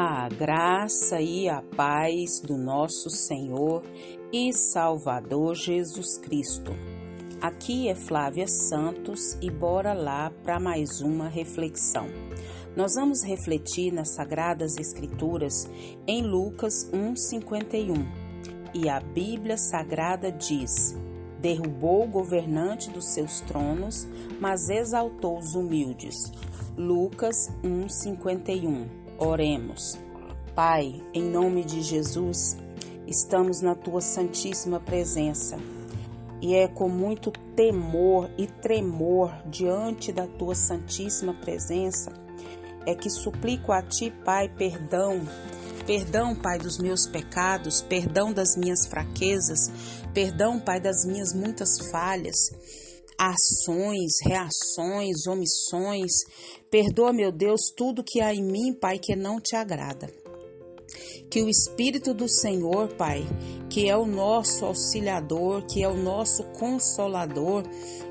A graça e a paz do nosso Senhor e Salvador Jesus Cristo. Aqui é Flávia Santos e bora lá para mais uma reflexão. Nós vamos refletir nas Sagradas Escrituras em Lucas 1,51. E a Bíblia Sagrada diz: Derrubou o governante dos seus tronos, mas exaltou os humildes. Lucas 1:51. Oremos. Pai, em nome de Jesus, estamos na tua santíssima presença. E é com muito temor e tremor diante da tua santíssima presença é que suplico a ti, Pai, perdão. Perdão, Pai, dos meus pecados, perdão das minhas fraquezas, perdão, Pai, das minhas muitas falhas ações, reações, omissões. Perdoa, meu Deus, tudo que há em mim, Pai, que não te agrada. Que o Espírito do Senhor, Pai, que é o nosso auxiliador, que é o nosso consolador,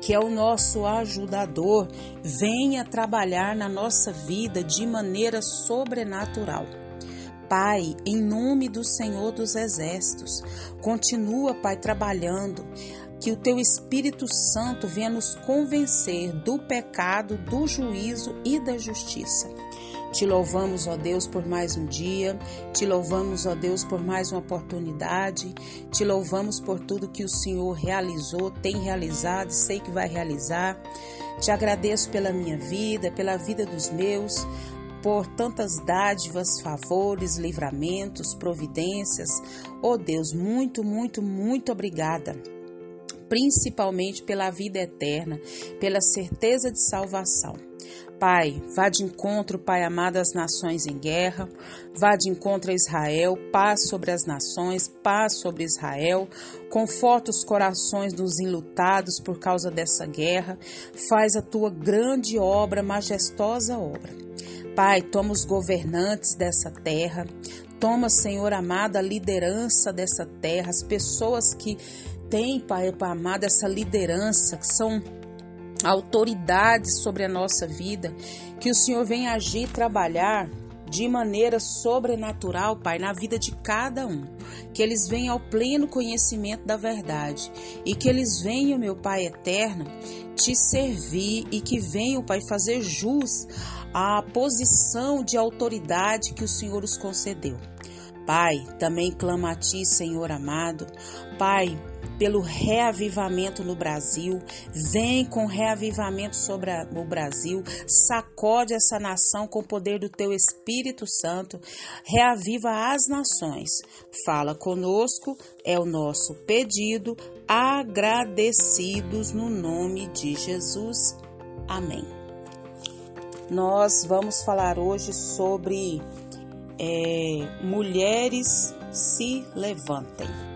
que é o nosso ajudador, venha trabalhar na nossa vida de maneira sobrenatural. Pai, em nome do Senhor dos Exércitos, continua, Pai, trabalhando que o teu Espírito Santo venha nos convencer do pecado, do juízo e da justiça. Te louvamos, ó Deus, por mais um dia, te louvamos, ó Deus, por mais uma oportunidade, te louvamos por tudo que o Senhor realizou, tem realizado e sei que vai realizar. Te agradeço pela minha vida, pela vida dos meus, por tantas dádivas, favores, livramentos, providências. Ó Deus, muito, muito, muito obrigada principalmente pela vida eterna, pela certeza de salvação. Pai, vá de encontro, Pai amado, às nações em guerra, vá de encontro a Israel, paz sobre as nações, paz sobre Israel, conforta os corações dos enlutados por causa dessa guerra, faz a tua grande obra, majestosa obra. Pai, toma os governantes dessa terra, toma, Senhor amado, a liderança dessa terra, as pessoas que tem, Pai, Pai amado, essa liderança, que são autoridades sobre a nossa vida, que o Senhor venha agir, trabalhar de maneira sobrenatural, Pai, na vida de cada um. Que eles venham ao pleno conhecimento da verdade e que eles venham, meu Pai eterno, te servir e que venham, Pai, fazer jus à posição de autoridade que o Senhor os concedeu. Pai, também clama a Ti, Senhor amado. Pai, pelo reavivamento no Brasil. Vem com reavivamento sobre o Brasil. Sacode essa nação com o poder do teu Espírito Santo. Reaviva as nações. Fala conosco, é o nosso pedido. Agradecidos no nome de Jesus. Amém. Nós vamos falar hoje sobre é, mulheres se levantem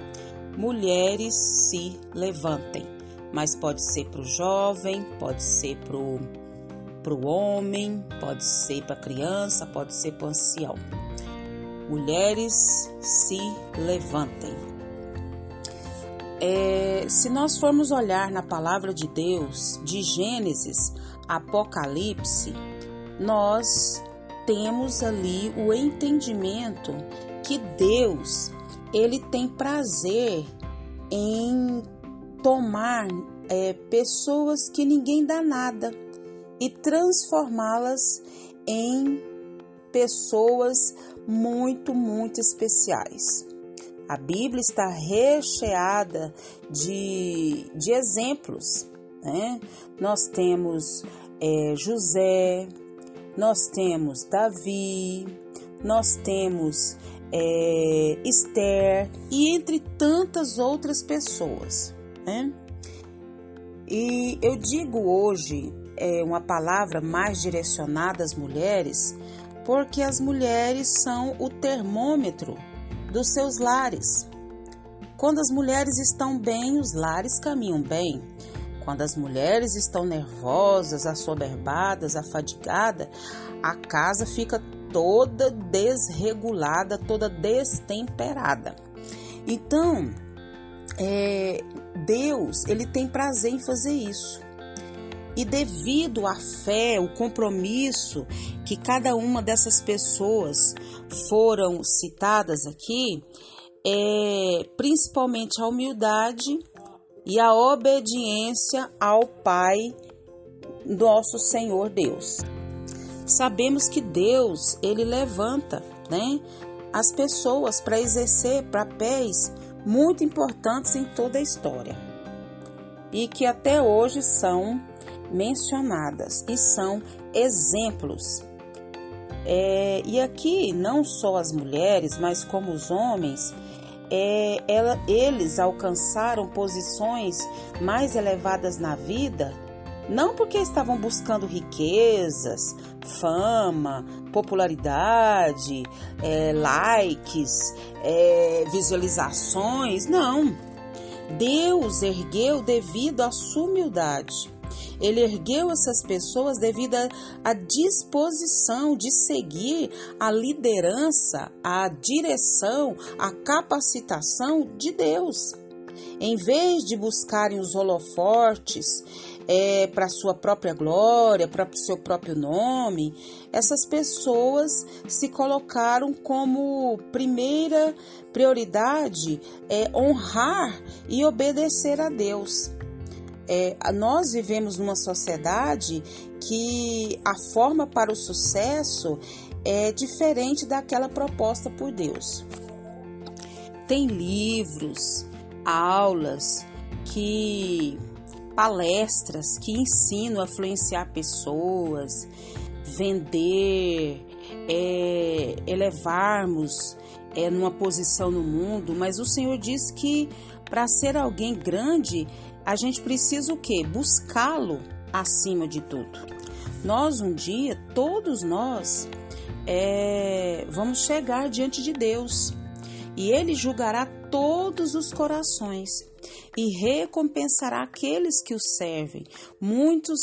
mulheres se levantem. Mas pode ser para o jovem, pode ser para o homem, pode ser para a criança, pode ser para o ancião. Mulheres se levantem. É, se nós formos olhar na palavra de Deus, de Gênesis, Apocalipse, nós temos ali o entendimento que Deus ele tem prazer em tomar é, pessoas que ninguém dá nada e transformá-las em pessoas muito, muito especiais. A Bíblia está recheada de, de exemplos. Né? Nós temos é, José, nós temos Davi, nós temos é, Esther e entre tantas outras pessoas. Né? E eu digo hoje é, uma palavra mais direcionada às mulheres, porque as mulheres são o termômetro dos seus lares. Quando as mulheres estão bem, os lares caminham bem. Quando as mulheres estão nervosas, assoberbadas, afadigadas, a casa fica toda desregulada, toda destemperada. Então, é, Deus ele tem prazer em fazer isso. E devido à fé, o compromisso que cada uma dessas pessoas foram citadas aqui é principalmente a humildade e a obediência ao Pai, nosso Senhor Deus. Sabemos que Deus, ele levanta, né, as pessoas para exercer papéis muito importantes em toda a história e que até hoje são mencionadas e são exemplos. É, e aqui não só as mulheres, mas como os homens, é, ela, eles alcançaram posições mais elevadas na vida, não porque estavam buscando riquezas, fama, popularidade, é, likes, é, visualizações, não. Deus ergueu devido à sua humildade. Ele ergueu essas pessoas devido à disposição de seguir a liderança, a direção, a capacitação de Deus. Em vez de buscarem os holofortes é, para sua própria glória, para o seu próprio nome, essas pessoas se colocaram como primeira prioridade é, honrar e obedecer a Deus. É, nós vivemos numa sociedade que a forma para o sucesso é diferente daquela proposta por Deus. Tem livros, aulas, que palestras que ensinam a influenciar pessoas, vender, é, elevarmos é, numa posição no mundo, mas o Senhor diz que para ser alguém grande a gente precisa o quê? Buscá-lo acima de tudo. Nós um dia, todos nós, é, vamos chegar diante de Deus e Ele julgará todos os corações e recompensará aqueles que o servem. Muitos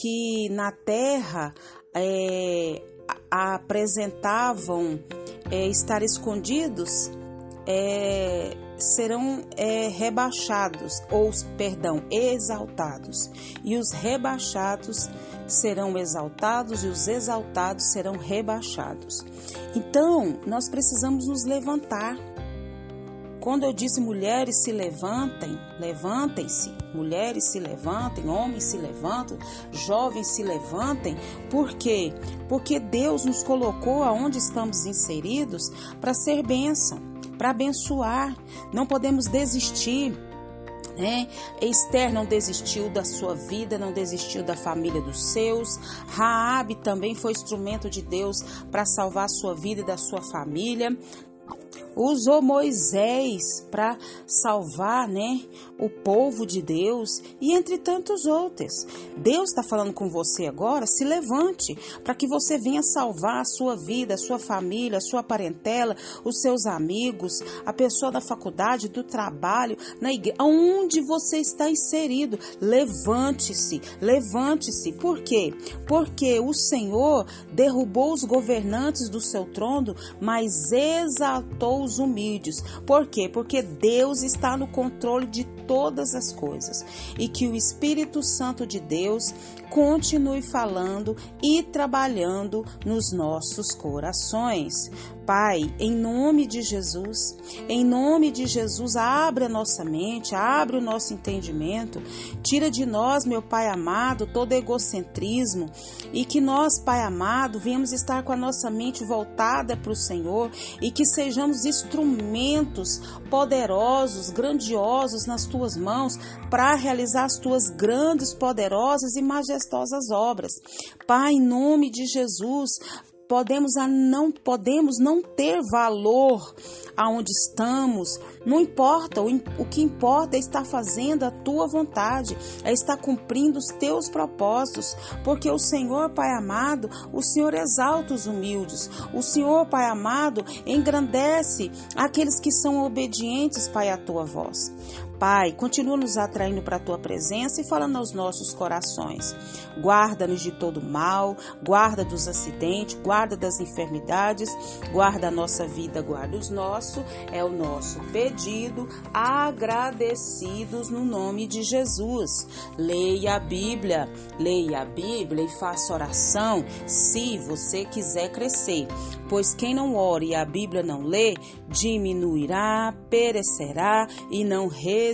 que na terra é, apresentavam é, estar escondidos é, serão é, rebaixados, ou, perdão, exaltados, e os rebaixados serão exaltados, e os exaltados serão rebaixados. Então, nós precisamos nos levantar. Quando eu disse mulheres se levantem, levantem-se, mulheres se levantem, homens se levantem, jovens se levantem, por quê? Porque Deus nos colocou aonde estamos inseridos para ser bênção para abençoar. Não podemos desistir. Né? Esther não desistiu da sua vida, não desistiu da família dos seus. Raabe também foi instrumento de Deus para salvar a sua vida e da sua família usou Moisés para salvar, né, o povo de Deus e entre tantos outros. Deus está falando com você agora, se levante para que você venha salvar a sua vida, a sua família, a sua parentela, os seus amigos, a pessoa da faculdade, do trabalho, na igreja, onde você está inserido. Levante-se, levante-se. Por quê? Porque o Senhor derrubou os governantes do seu trono, mas exaltou os humildes. Por quê? Porque Deus está no controle de todas as coisas e que o Espírito Santo de Deus continue falando e trabalhando nos nossos corações. Pai, em nome de Jesus, em nome de Jesus, abre a nossa mente, abre o nosso entendimento, tira de nós, meu Pai amado, todo egocentrismo e que nós, Pai amado, venhamos estar com a nossa mente voltada para o Senhor e que sejamos instrumentos poderosos, grandiosos nas tuas mãos para realizar as tuas grandes, poderosas e majestosas obras. Pai, em nome de Jesus, podemos a não podemos não ter valor aonde estamos, não importa, o, o que importa é estar fazendo a tua vontade, é estar cumprindo os teus propósitos, porque o Senhor, Pai amado, o Senhor exalta os humildes, o Senhor, Pai amado, engrandece aqueles que são obedientes, Pai, à tua voz. Pai, continua nos atraindo para a tua presença e falando aos nossos corações. Guarda-nos de todo mal, guarda dos acidentes, guarda das enfermidades, guarda a nossa vida, guarda os nossos. É o nosso pedido, agradecidos no nome de Jesus. Leia a Bíblia, leia a Bíblia e faça oração se você quiser crescer. Pois quem não ore e a Bíblia não lê, diminuirá, perecerá e não resistirá.